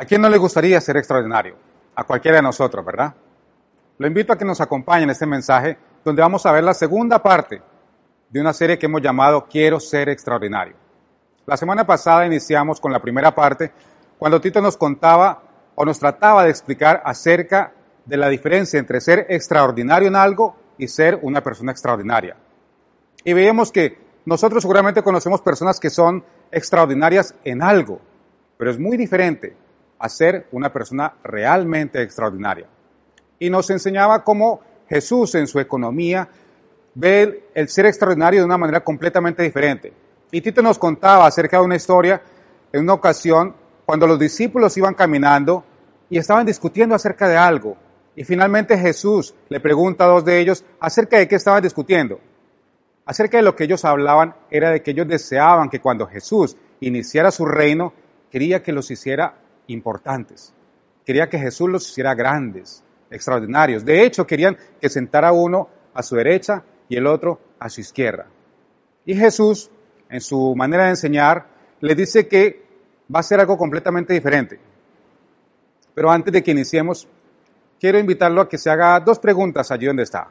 ¿A quién no le gustaría ser extraordinario? A cualquiera de nosotros, ¿verdad? Lo invito a que nos acompañe en este mensaje donde vamos a ver la segunda parte de una serie que hemos llamado Quiero ser extraordinario. La semana pasada iniciamos con la primera parte cuando Tito nos contaba o nos trataba de explicar acerca de la diferencia entre ser extraordinario en algo y ser una persona extraordinaria. Y veíamos que nosotros seguramente conocemos personas que son extraordinarias en algo, pero es muy diferente a ser una persona realmente extraordinaria. Y nos enseñaba cómo Jesús en su economía ve el ser extraordinario de una manera completamente diferente. Y Tito nos contaba acerca de una historia en una ocasión cuando los discípulos iban caminando y estaban discutiendo acerca de algo. Y finalmente Jesús le pregunta a dos de ellos acerca de qué estaban discutiendo. Acerca de lo que ellos hablaban era de que ellos deseaban que cuando Jesús iniciara su reino, quería que los hiciera importantes. Quería que Jesús los hiciera grandes, extraordinarios. De hecho, querían que sentara uno a su derecha y el otro a su izquierda. Y Jesús, en su manera de enseñar, le dice que va a ser algo completamente diferente. Pero antes de que iniciemos, quiero invitarlo a que se haga dos preguntas allí donde está.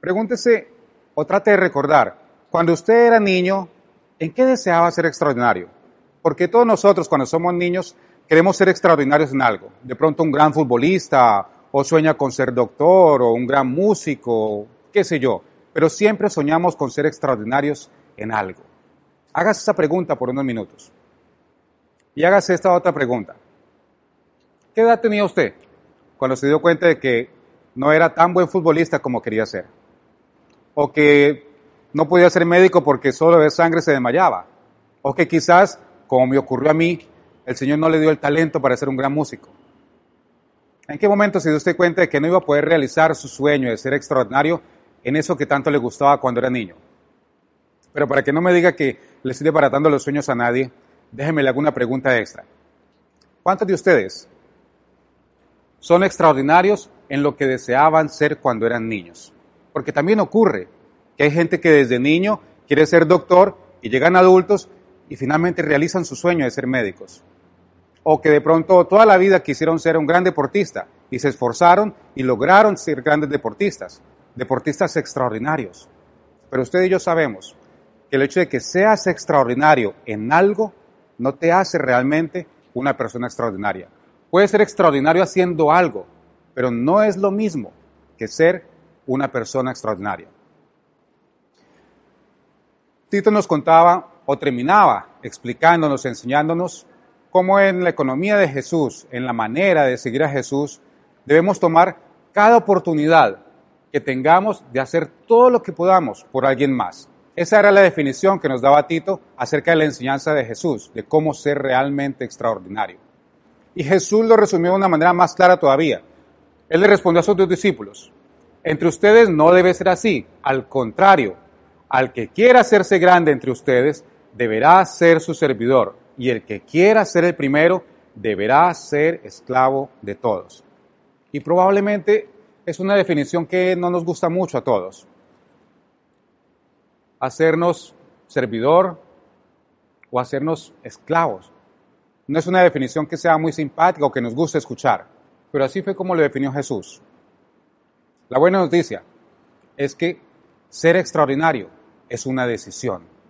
Pregúntese o trate de recordar, cuando usted era niño, ¿en qué deseaba ser extraordinario? Porque todos nosotros cuando somos niños queremos ser extraordinarios en algo. De pronto un gran futbolista, o sueña con ser doctor, o un gran músico, qué sé yo. Pero siempre soñamos con ser extraordinarios en algo. Hágase esa pregunta por unos minutos. Y hágase esta otra pregunta. ¿Qué edad tenía usted cuando se dio cuenta de que no era tan buen futbolista como quería ser? O que no podía ser médico porque solo de sangre se desmayaba. O que quizás como me ocurrió a mí, el Señor no le dio el talento para ser un gran músico. ¿En qué momento se dio usted cuenta de que no iba a poder realizar su sueño de ser extraordinario en eso que tanto le gustaba cuando era niño? Pero para que no me diga que le estoy desbaratando los sueños a nadie, déjeme alguna pregunta extra. ¿Cuántos de ustedes son extraordinarios en lo que deseaban ser cuando eran niños? Porque también ocurre que hay gente que desde niño quiere ser doctor y llegan adultos y finalmente realizan su sueño de ser médicos. O que de pronto toda la vida quisieron ser un gran deportista y se esforzaron y lograron ser grandes deportistas, deportistas extraordinarios. Pero usted y yo sabemos que el hecho de que seas extraordinario en algo no te hace realmente una persona extraordinaria. Puedes ser extraordinario haciendo algo, pero no es lo mismo que ser una persona extraordinaria. Tito nos contaba o terminaba explicándonos, enseñándonos cómo en la economía de Jesús, en la manera de seguir a Jesús, debemos tomar cada oportunidad que tengamos de hacer todo lo que podamos por alguien más. Esa era la definición que nos daba Tito acerca de la enseñanza de Jesús, de cómo ser realmente extraordinario. Y Jesús lo resumió de una manera más clara todavía. Él le respondió a sus dos discípulos, entre ustedes no debe ser así, al contrario, al que quiera hacerse grande entre ustedes, deberá ser su servidor, y el que quiera ser el primero deberá ser esclavo de todos. Y probablemente es una definición que no nos gusta mucho a todos. Hacernos servidor o hacernos esclavos. No es una definición que sea muy simpática o que nos guste escuchar, pero así fue como lo definió Jesús. La buena noticia es que ser extraordinario es una decisión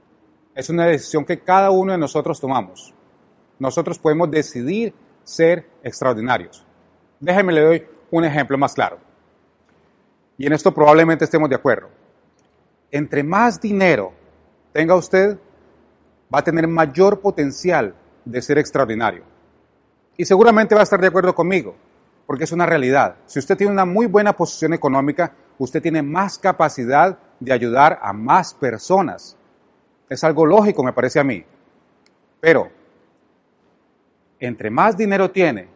es una decisión que cada uno de nosotros tomamos. Nosotros podemos decidir ser extraordinarios. Déjenme le doy un ejemplo más claro. Y en esto probablemente estemos de acuerdo. Entre más dinero tenga usted, va a tener mayor potencial de ser extraordinario. Y seguramente va a estar de acuerdo conmigo, porque es una realidad. Si usted tiene una muy buena posición económica, usted tiene más capacidad de ayudar a más personas. Es algo lógico, me parece a mí. Pero, entre más dinero tiene,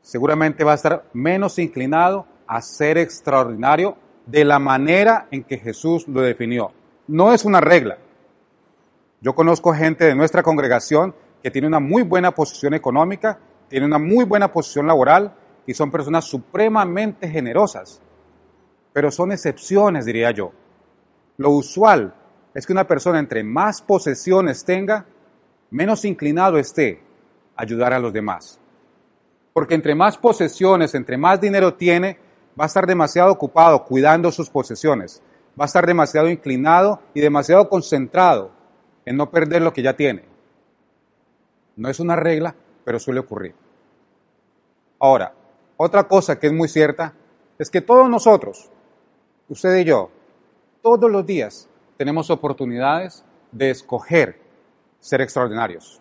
seguramente va a estar menos inclinado a ser extraordinario de la manera en que Jesús lo definió. No es una regla. Yo conozco gente de nuestra congregación que tiene una muy buena posición económica, tiene una muy buena posición laboral y son personas supremamente generosas. Pero son excepciones, diría yo. Lo usual es que una persona entre más posesiones tenga, menos inclinado esté ayudar a los demás. Porque entre más posesiones, entre más dinero tiene, va a estar demasiado ocupado cuidando sus posesiones, va a estar demasiado inclinado y demasiado concentrado en no perder lo que ya tiene. No es una regla, pero suele ocurrir. Ahora, otra cosa que es muy cierta es que todos nosotros, usted y yo, todos los días tenemos oportunidades de escoger ser extraordinarios.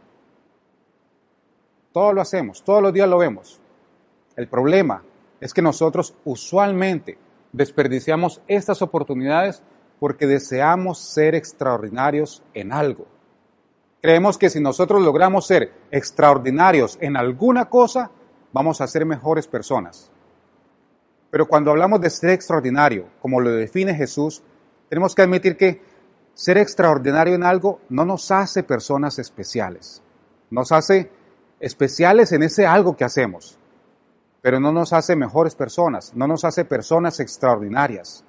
Todo lo hacemos, todos los días lo vemos. El problema es que nosotros usualmente desperdiciamos estas oportunidades porque deseamos ser extraordinarios en algo. Creemos que si nosotros logramos ser extraordinarios en alguna cosa, vamos a ser mejores personas. Pero cuando hablamos de ser extraordinario, como lo define Jesús, tenemos que admitir que ser extraordinario en algo no nos hace personas especiales. Nos hace especiales en ese algo que hacemos, pero no nos hace mejores personas, no nos hace personas extraordinarias.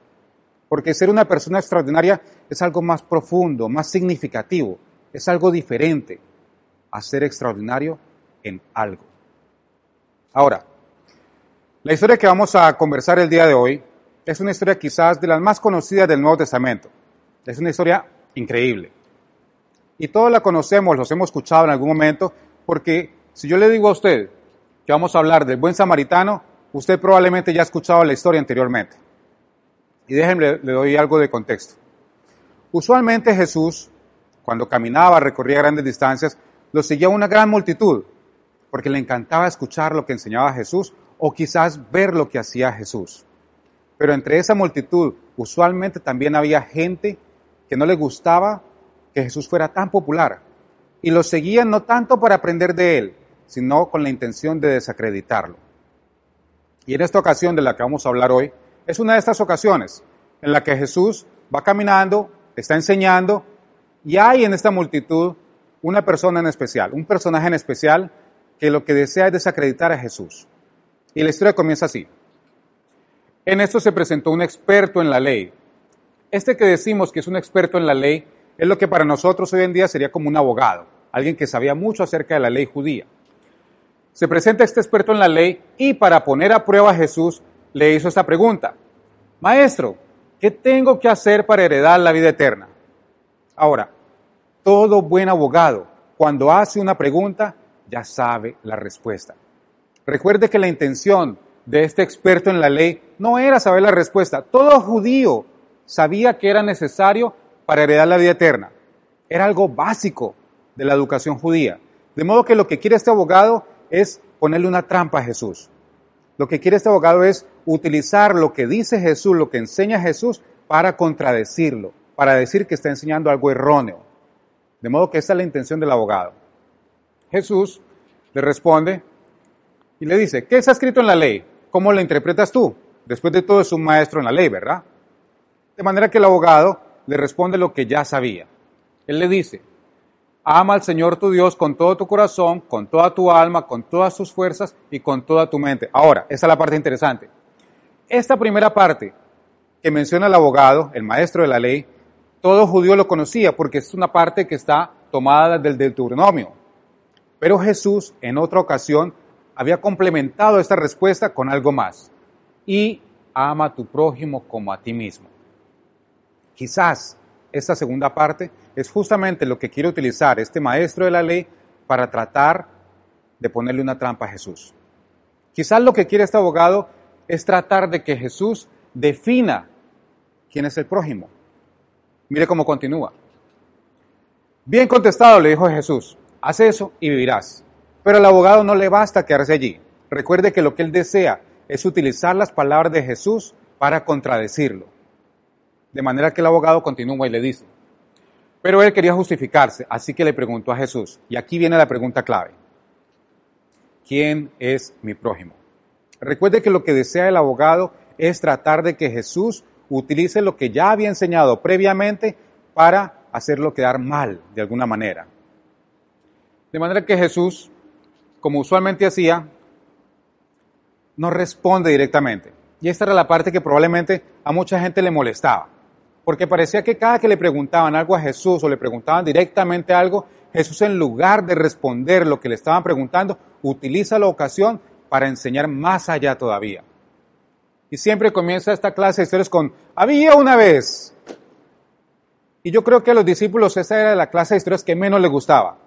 Porque ser una persona extraordinaria es algo más profundo, más significativo, es algo diferente a ser extraordinario en algo. Ahora, la historia que vamos a conversar el día de hoy es una historia quizás de las más conocidas del Nuevo Testamento. Es una historia increíble. Y todos la conocemos, los hemos escuchado en algún momento, porque si yo le digo a usted que vamos a hablar del buen samaritano, usted probablemente ya ha escuchado la historia anteriormente. Y déjenme, le doy algo de contexto. Usualmente Jesús, cuando caminaba, recorría grandes distancias, lo seguía una gran multitud, porque le encantaba escuchar lo que enseñaba Jesús o quizás ver lo que hacía Jesús. Pero entre esa multitud usualmente también había gente que no le gustaba que Jesús fuera tan popular y lo seguían no tanto para aprender de él, sino con la intención de desacreditarlo. Y en esta ocasión de la que vamos a hablar hoy, es una de estas ocasiones en la que Jesús va caminando, está enseñando y hay en esta multitud una persona en especial, un personaje en especial que lo que desea es desacreditar a Jesús. Y la historia comienza así. En esto se presentó un experto en la ley. Este que decimos que es un experto en la ley es lo que para nosotros hoy en día sería como un abogado, alguien que sabía mucho acerca de la ley judía. Se presenta este experto en la ley y para poner a prueba a Jesús le hizo esta pregunta. Maestro, ¿qué tengo que hacer para heredar la vida eterna? Ahora, todo buen abogado, cuando hace una pregunta, ya sabe la respuesta. Recuerde que la intención de este experto en la ley no era saber la respuesta. Todo judío sabía que era necesario para heredar la vida eterna. Era algo básico de la educación judía. De modo que lo que quiere este abogado es ponerle una trampa a Jesús. Lo que quiere este abogado es utilizar lo que dice Jesús, lo que enseña Jesús, para contradecirlo, para decir que está enseñando algo erróneo. De modo que esa es la intención del abogado. Jesús le responde y le dice, ¿qué está escrito en la ley? ¿Cómo la interpretas tú? Después de todo es un maestro en la ley, ¿verdad? De manera que el abogado le responde lo que ya sabía. Él le dice, ama al Señor tu Dios con todo tu corazón, con toda tu alma, con todas tus fuerzas y con toda tu mente. Ahora, esa es la parte interesante. Esta primera parte que menciona el abogado, el maestro de la ley, todo judío lo conocía porque es una parte que está tomada del Deuteronomio. Pero Jesús en otra ocasión había complementado esta respuesta con algo más. Y ama a tu prójimo como a ti mismo. Quizás esta segunda parte es justamente lo que quiere utilizar este maestro de la ley para tratar de ponerle una trampa a Jesús. Quizás lo que quiere este abogado es tratar de que Jesús defina quién es el prójimo. Mire cómo continúa. Bien contestado, le dijo Jesús, haz eso y vivirás. Pero al abogado no le basta quedarse allí. Recuerde que lo que él desea es utilizar las palabras de Jesús para contradecirlo. De manera que el abogado continúa y le dice, pero él quería justificarse, así que le preguntó a Jesús, y aquí viene la pregunta clave, ¿quién es mi prójimo? Recuerde que lo que desea el abogado es tratar de que Jesús utilice lo que ya había enseñado previamente para hacerlo quedar mal de alguna manera. De manera que Jesús como usualmente hacía, no responde directamente. Y esta era la parte que probablemente a mucha gente le molestaba. porque parecía que cada que le preguntaban algo a Jesús o le preguntaban directamente algo, Jesús en lugar de responder lo que le estaban preguntando, utiliza la ocasión para enseñar más allá todavía. Y siempre comienza esta clase de historias con, había una vez. Y yo creo que a los discípulos esa era la clase de historias que menos les gustaba.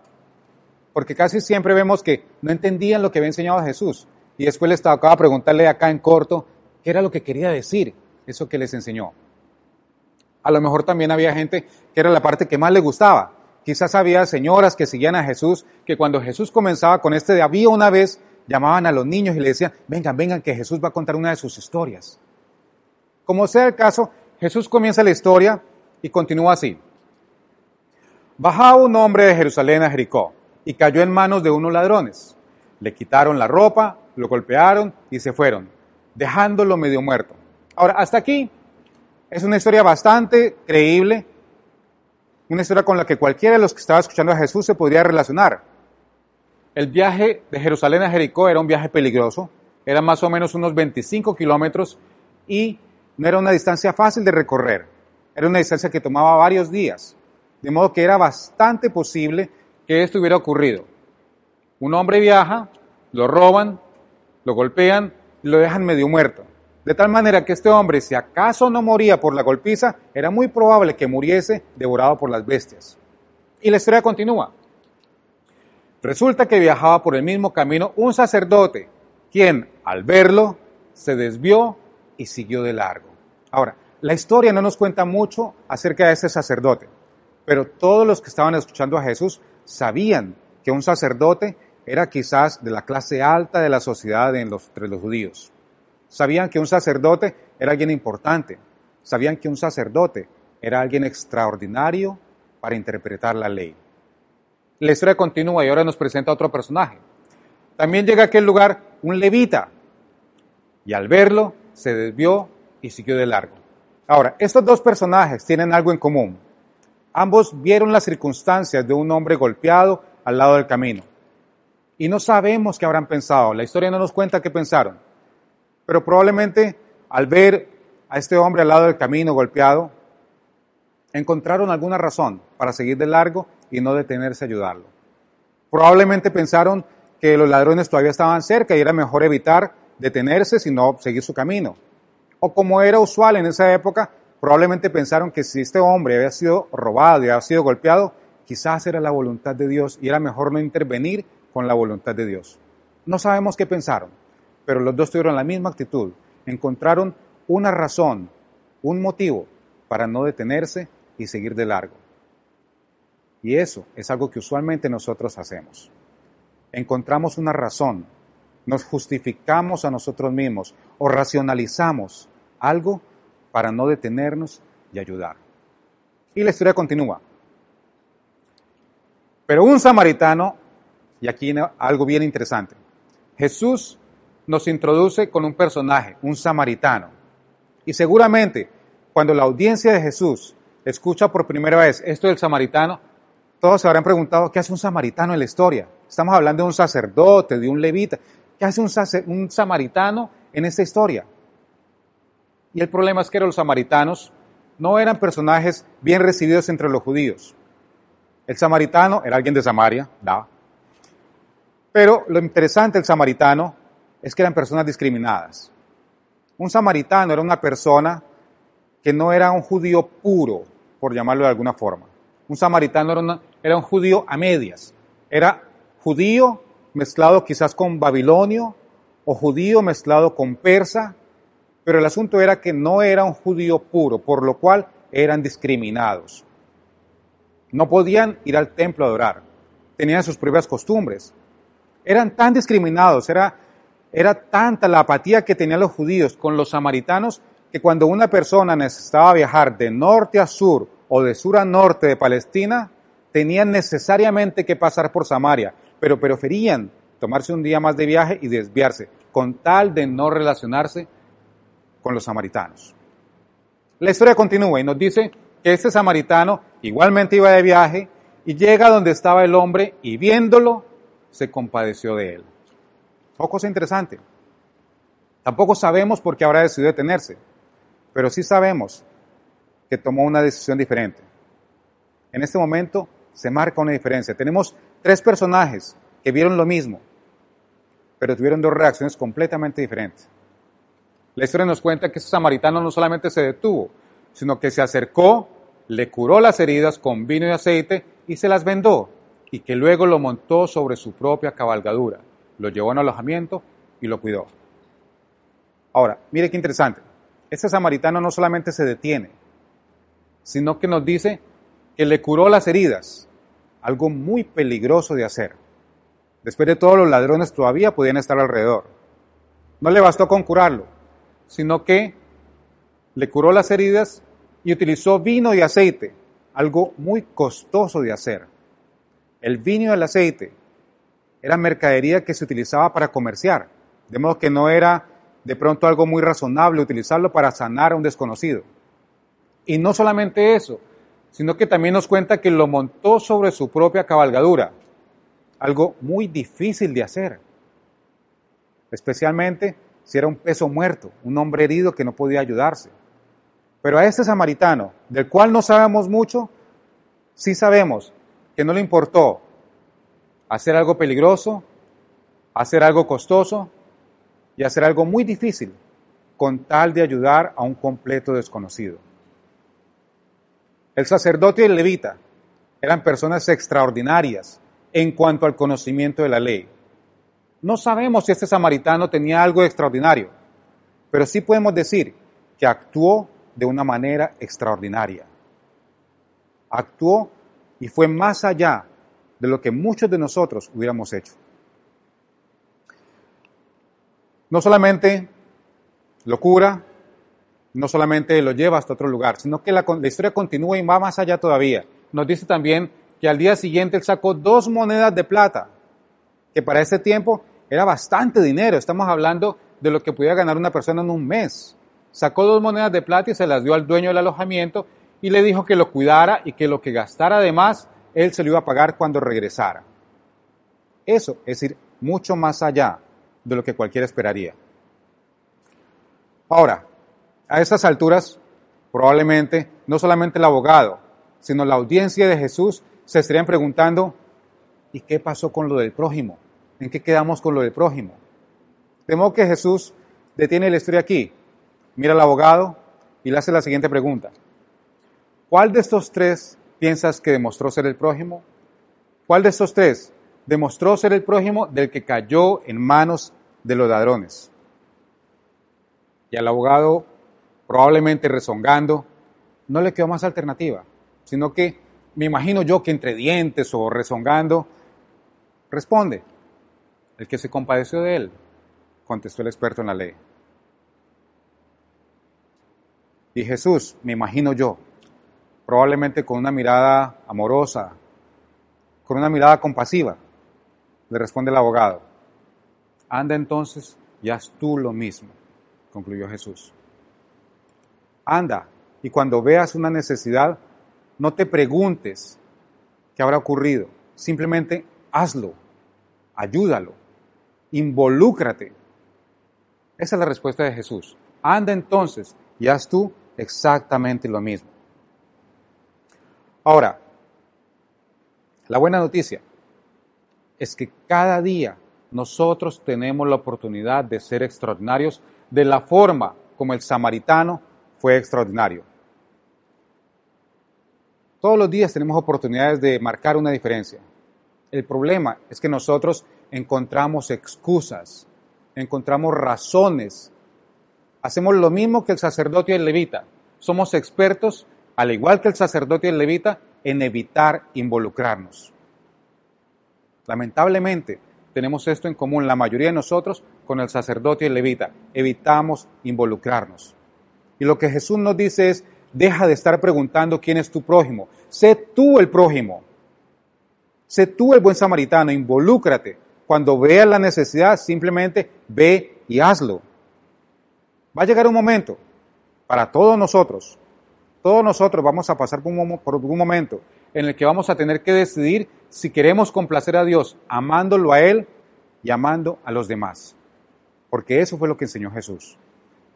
Porque casi siempre vemos que no entendían lo que había enseñado Jesús. Y después les tocaba preguntarle acá en corto qué era lo que quería decir, eso que les enseñó. A lo mejor también había gente que era la parte que más le gustaba. Quizás había señoras que seguían a Jesús, que cuando Jesús comenzaba con este de había una vez, llamaban a los niños y le decían, vengan, vengan, que Jesús va a contar una de sus historias. Como sea el caso, Jesús comienza la historia y continúa así. Bajaba un hombre de Jerusalén a Jericó y cayó en manos de unos ladrones. Le quitaron la ropa, lo golpearon y se fueron, dejándolo medio muerto. Ahora, hasta aquí es una historia bastante creíble, una historia con la que cualquiera de los que estaba escuchando a Jesús se podría relacionar. El viaje de Jerusalén a Jericó era un viaje peligroso, era más o menos unos 25 kilómetros y no era una distancia fácil de recorrer, era una distancia que tomaba varios días, de modo que era bastante posible que esto hubiera ocurrido. Un hombre viaja, lo roban, lo golpean y lo dejan medio muerto. De tal manera que este hombre, si acaso no moría por la golpiza, era muy probable que muriese devorado por las bestias. Y la historia continúa. Resulta que viajaba por el mismo camino un sacerdote, quien, al verlo, se desvió y siguió de largo. Ahora, la historia no nos cuenta mucho acerca de ese sacerdote, pero todos los que estaban escuchando a Jesús sabían que un sacerdote era quizás de la clase alta de la sociedad entre los judíos. Sabían que un sacerdote era alguien importante. Sabían que un sacerdote era alguien extraordinario para interpretar la ley. La historia continúa y ahora nos presenta otro personaje. También llega a aquel lugar un levita y al verlo se desvió y siguió de largo. Ahora, estos dos personajes tienen algo en común. Ambos vieron las circunstancias de un hombre golpeado al lado del camino. Y no sabemos qué habrán pensado. La historia no nos cuenta qué pensaron. Pero probablemente al ver a este hombre al lado del camino golpeado, encontraron alguna razón para seguir de largo y no detenerse a ayudarlo. Probablemente pensaron que los ladrones todavía estaban cerca y era mejor evitar detenerse sino seguir su camino. O como era usual en esa época, probablemente pensaron que si este hombre había sido robado y había sido golpeado, quizás era la voluntad de Dios y era mejor no intervenir con la voluntad de Dios. No sabemos qué pensaron, pero los dos tuvieron la misma actitud. Encontraron una razón, un motivo para no detenerse y seguir de largo. Y eso es algo que usualmente nosotros hacemos. Encontramos una razón, nos justificamos a nosotros mismos o racionalizamos algo para no detenernos y ayudar. Y la historia continúa. Pero un samaritano, y aquí algo bien interesante, Jesús nos introduce con un personaje, un samaritano. Y seguramente cuando la audiencia de Jesús escucha por primera vez esto del samaritano, todos se habrán preguntado, ¿qué hace un samaritano en la historia? Estamos hablando de un sacerdote, de un levita. ¿Qué hace un, un samaritano en esta historia? Y el problema es que los samaritanos no eran personajes bien recibidos entre los judíos. El samaritano era alguien de Samaria, da. Pero lo interesante del samaritano es que eran personas discriminadas. Un samaritano era una persona que no era un judío puro, por llamarlo de alguna forma. Un samaritano era, un judío a medias. Era judío mezclado quizás con babilonio o judío mezclado con persa, pero el asunto era que no era un judío puro, por lo cual eran discriminados. No podían ir al templo a adorar, tenían sus propias costumbres. Eran tan discriminados, era era tanta la apatía que tenían los judíos con los samaritanos que cuando una persona necesitaba viajar de norte a sur o de sur a norte de Palestina, tenían necesariamente que pasar por Samaria, pero preferían tomarse un día más de viaje y desviarse, con tal de no relacionarse con los samaritanos. La historia continúa y nos dice que este samaritano igualmente iba de viaje y llega donde estaba el hombre y viéndolo se compadeció de él. O cosa interesante. Tampoco sabemos por qué habrá decidido detenerse, pero sí sabemos que tomó una decisión diferente. En este momento se marca una diferencia. Tenemos tres personajes que vieron lo mismo, pero tuvieron dos reacciones completamente diferentes. La historia nos cuenta que ese samaritano no solamente se detuvo, sino que se acercó, le curó las heridas con vino y aceite y se las vendó, y que luego lo montó sobre su propia cabalgadura, lo llevó en alojamiento y lo cuidó. Ahora, mire qué interesante. Este samaritano no solamente se detiene, sino que nos dice que le curó las heridas, algo muy peligroso de hacer. Después de todo, los ladrones todavía podían estar alrededor. No le bastó con curarlo, sino que le curó las heridas y utilizó vino y aceite, algo muy costoso de hacer. El vino y el aceite era mercadería que se utilizaba para comerciar, de modo que no era de pronto algo muy razonable utilizarlo para sanar a un desconocido. Y no solamente eso, sino que también nos cuenta que lo montó sobre su propia cabalgadura, algo muy difícil de hacer, especialmente si era un peso muerto, un hombre herido que no podía ayudarse. Pero a este samaritano, del cual no sabemos mucho, sí sabemos que no le importó hacer algo peligroso, hacer algo costoso y hacer algo muy difícil con tal de ayudar a un completo desconocido. El sacerdote y el levita eran personas extraordinarias en cuanto al conocimiento de la ley. No sabemos si este samaritano tenía algo extraordinario, pero sí podemos decir que actuó de una manera extraordinaria. Actuó y fue más allá de lo que muchos de nosotros hubiéramos hecho. No solamente lo cura, no solamente lo lleva hasta otro lugar, sino que la, historia continúa y va más allá todavía. Nos dice también que al día siguiente él sacó dos monedas de plata, que para ese tiempo era bastante dinero. Estamos hablando de lo que podía ganar una persona en un mes. Sacó dos monedas de plata y se las dio al dueño del alojamiento y le dijo que lo cuidara y que lo que gastara además, él se lo iba a pagar cuando regresara. Eso es ir mucho más allá de lo que cualquiera esperaría. Ahora, a esas alturas, probablemente no solamente el abogado, sino la audiencia de Jesús se estarían preguntando, ¿y qué pasó con lo del prójimo? ¿En qué quedamos con lo del prójimo? De modo que Jesús detiene la historia aquí, mira al abogado y le hace la siguiente pregunta. ¿Cuál de estos tres piensas que demostró ser el prójimo? ¿Cuál de estos tres demostró ser el prójimo del que cayó en manos de los ladrones? Y al abogado probablemente rezongando, no le quedó más alternativa, sino que me imagino yo que entre dientes o rezongando, responde, el que se compadeció de él, contestó el experto en la ley. Y Jesús, me imagino yo, probablemente con una mirada amorosa, con una mirada compasiva, le responde el abogado, anda entonces y haz tú lo mismo, concluyó Jesús. Anda, y cuando veas una necesidad, no te preguntes qué habrá ocurrido, simplemente hazlo, ayúdalo, involúcrate. Esa es la respuesta de Jesús. Anda entonces y haz tú exactamente lo mismo. Ahora, la buena noticia es que cada día nosotros tenemos la oportunidad de ser extraordinarios de la forma como el samaritano fue extraordinario. Todos los días tenemos oportunidades de marcar una diferencia. El problema es que nosotros encontramos excusas, encontramos razones. Hacemos lo mismo que el sacerdote y el levita. Somos expertos, al igual que el sacerdote y el levita, en evitar involucrarnos. Lamentablemente, tenemos esto en común la mayoría de nosotros con el sacerdote y el levita. Evitamos involucrarnos. Y lo que Jesús nos dice es, deja de estar preguntando quién es tu prójimo. Sé tú el prójimo. Sé tú el buen samaritano. Involúcrate. Cuando veas la necesidad, simplemente ve y hazlo. Va a llegar un momento para todos nosotros. Todos nosotros vamos a pasar por un, por un momento en el que vamos a tener que decidir si queremos complacer a Dios amándolo a Él y amando a los demás. Porque eso fue lo que enseñó Jesús.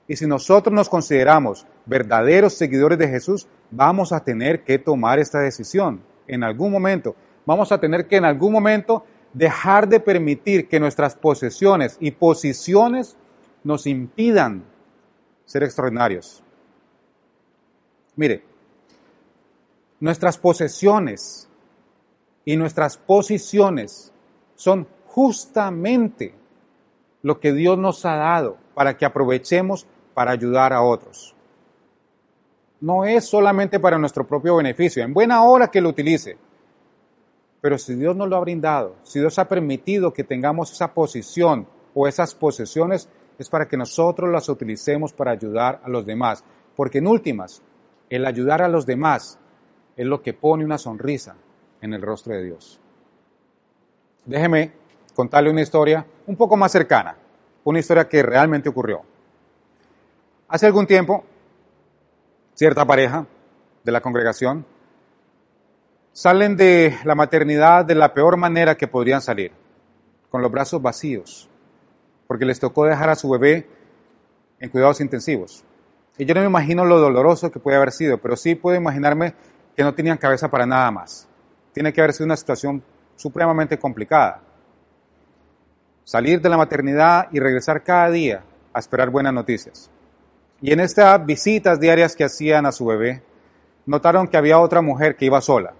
Y si nosotros nos consideramos verdaderos seguidores de Jesús, vamos a tener que tomar esta decisión en algún momento. Vamos a tener que en algún momento dejar de permitir que nuestras posesiones y posiciones nos impidan ser extraordinarios. Mire, nuestras posesiones y nuestras posiciones son justamente lo que Dios nos ha dado para que aprovechemos para ayudar a otros. No es solamente para nuestro propio beneficio, en buena hora que lo utilice. Pero si Dios nos lo ha brindado, si Dios ha permitido que tengamos esa posición o esas posesiones, es para que nosotros las utilicemos para ayudar a los demás. Porque en últimas, el ayudar a los demás es lo que pone una sonrisa en el rostro de Dios. Déjeme contarle una historia un poco más cercana, una historia que realmente ocurrió. Hace algún tiempo, cierta pareja de la congregación salen de la maternidad de la peor manera que podrían salir, con los brazos vacíos, porque les tocó dejar a su bebé en cuidados intensivos. Y yo no me imagino lo doloroso que puede haber sido, pero sí puedo imaginarme que no tenían cabeza para nada más. Tiene que haber sido una situación supremamente complicada. Salir de la maternidad y regresar cada día a esperar buenas noticias. Y en estas visitas diarias que hacían a su bebé, notaron que había otra mujer que iba sola.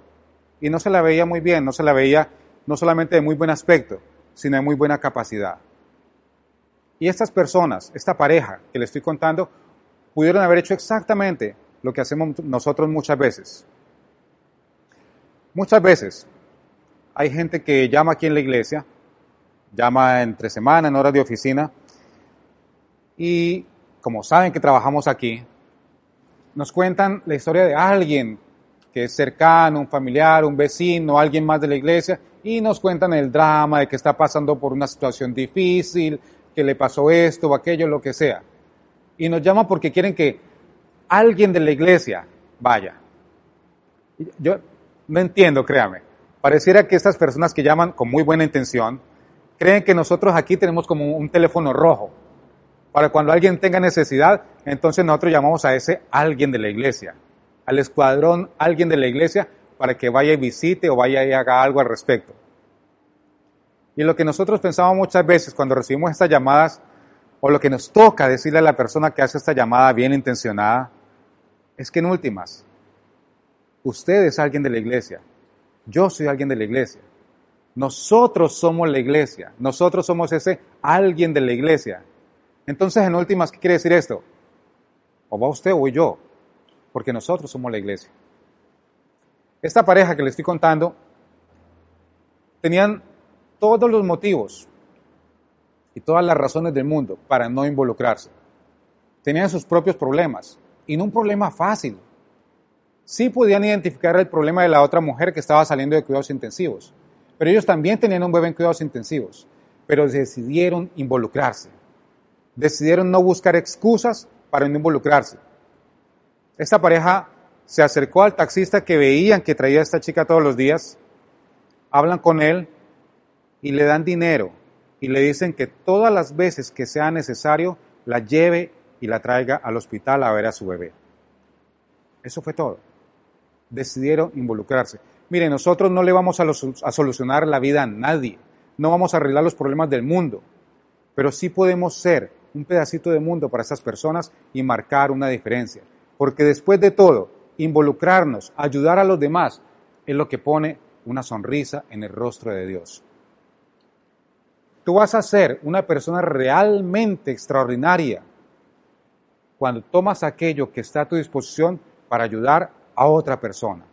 Y no se la veía muy bien, no se la veía no solamente de muy buen aspecto, sino de muy buena capacidad. Y estas personas, esta pareja que le estoy contando, pudieron haber hecho exactamente lo que hacemos nosotros muchas veces. Muchas veces hay gente que llama aquí en la iglesia, llama entre semana, en horas de oficina, y como saben que trabajamos aquí, nos cuentan la historia de alguien que es cercano, un familiar, un vecino, alguien más de la iglesia, y nos cuentan el drama de que está pasando por una situación difícil, que le pasó esto o aquello, lo que sea. Y nos llaman porque quieren que alguien de la iglesia vaya. Yo, no entiendo, créame. Pareciera que estas personas que llaman con muy buena intención creen que nosotros aquí tenemos como un teléfono rojo. Para cuando alguien tenga necesidad, entonces nosotros llamamos a ese alguien de la iglesia, al escuadrón alguien de la iglesia para que vaya y visite o vaya y haga algo al respecto. Y lo que nosotros pensamos muchas veces cuando recibimos estas llamadas, o lo que nos toca decirle a la persona que hace esta llamada bien intencionada, es que en últimas, Usted es alguien de la iglesia. Yo soy alguien de la iglesia. Nosotros somos la iglesia. Nosotros somos ese alguien de la iglesia. Entonces, en últimas, ¿qué quiere decir esto? O va usted o voy yo. Porque nosotros somos la iglesia. Esta pareja que le estoy contando tenían todos los motivos y todas las razones del mundo para no involucrarse. Tenían sus propios problemas y no un problema fácil sí podían identificar el problema de la otra mujer que estaba saliendo de cuidados intensivos, pero ellos también tenían un bebé en cuidados intensivos, pero decidieron involucrarse, decidieron no buscar excusas para no involucrarse. Esta pareja se acercó al taxista que veían que traía a esta chica todos los días, hablan con él y le dan dinero y le dicen que todas las veces que sea necesario la lleve y la traiga al hospital a ver a su bebé. Eso fue todo decidieron involucrarse. Mire, nosotros no le vamos a, solucionar la vida a nadie, no vamos a arreglar los problemas del mundo, pero sí podemos ser un pedacito de mundo para esas personas y marcar una diferencia. Porque después de todo, involucrarnos, ayudar a los demás, es lo que pone una sonrisa en el rostro de Dios. Tú vas a ser una persona realmente extraordinaria cuando tomas aquello que está a tu disposición para ayudar a otra persona.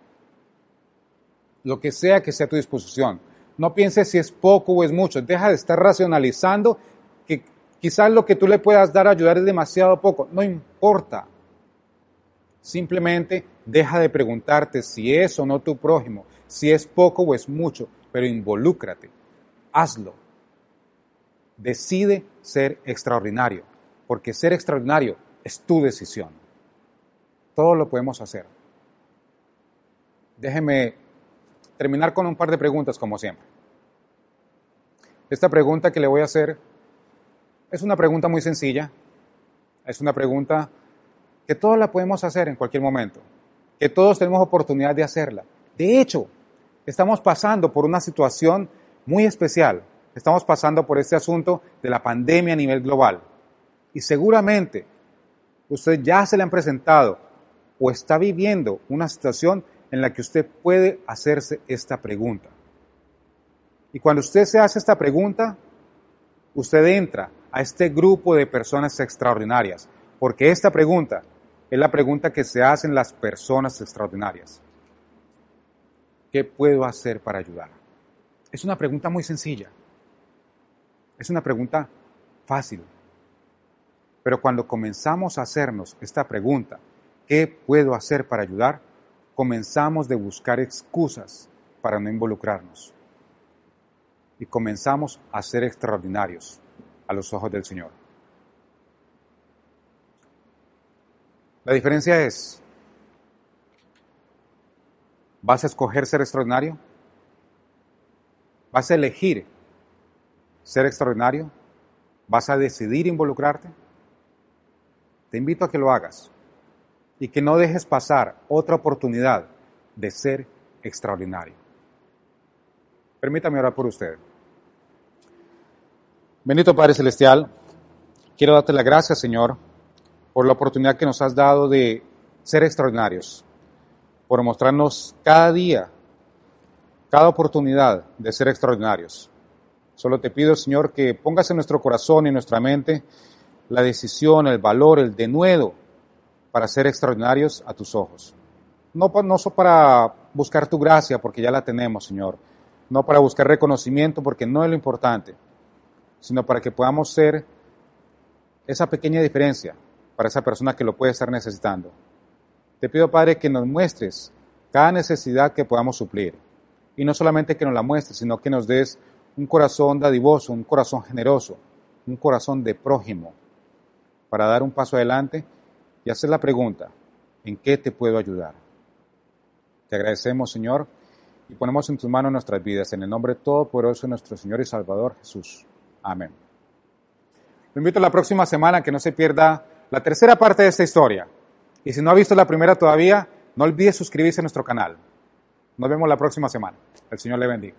Lo que sea que sea a tu disposición. No pienses si es poco o es mucho. Deja de estar racionalizando que quizás lo que tú le puedas dar a ayudar es demasiado poco. No importa. Simplemente deja de preguntarte si es o no tu prójimo, si es poco o es mucho, pero involúcrate. Hazlo. Decide ser extraordinario, porque ser extraordinario es tu decisión. Todo lo podemos hacer. Déjeme terminar con un par de preguntas, como siempre. Esta pregunta que le voy a hacer es una pregunta muy sencilla, Es una pregunta que todos la podemos hacer en cualquier momento, que todos tenemos oportunidad de hacerla. De hecho, estamos pasando por una situación muy especial. Estamos pasando por este asunto de la pandemia a nivel global. Y seguramente usted ya se le han presentado o está viviendo una situación en la que usted puede hacerse esta pregunta. Y cuando usted se hace esta pregunta, usted entra a este grupo de personas extraordinarias, porque esta pregunta es la pregunta que se hacen las personas extraordinarias. ¿Qué puedo hacer para ayudar? Es una pregunta muy sencilla. Es una pregunta fácil. Pero cuando comenzamos a hacernos esta pregunta, ¿qué puedo hacer para ayudar? Comenzamos de buscar excusas para no involucrarnos. Y comenzamos a ser extraordinarios a los ojos del Señor. La diferencia es, ¿vas a escoger ser extraordinario? ¿Vas a elegir ser extraordinario? ¿Vas a decidir involucrarte? Te invito a que lo hagas y que no dejes pasar otra oportunidad de ser extraordinario. Permítame orar por usted. Bendito Padre Celestial, quiero darte la gracia, Señor, por la oportunidad que nos has dado de ser extraordinarios, por mostrarnos cada día, cada oportunidad de ser extraordinarios. Solo te pido, Señor, que pongas en nuestro corazón y en nuestra mente la decisión, el valor, el denuedo para ser extraordinarios a tus ojos. No, no para buscar tu gracia, porque ya la tenemos, Señor. No para buscar reconocimiento, porque no es lo importante sino para que podamos ser esa pequeña diferencia para esa persona que lo puede estar necesitando. Te pido, Padre, que nos muestres cada necesidad que podamos suplir. Y no solamente que nos la muestres, sino que nos des un corazón dadivoso, un corazón generoso, un corazón de prójimo, para dar un paso adelante y hacer la pregunta, ¿en qué te puedo ayudar? Te agradecemos, Señor, y ponemos en tus manos nuestras vidas, en el nombre todopoderoso de nuestro Señor y Salvador Jesús. Amén. Lo invito a la próxima semana que no se pierda la tercera parte de esta historia. Y si no ha visto la primera todavía, no olvide suscribirse a nuestro canal. Nos vemos la próxima semana. El Señor le bendiga.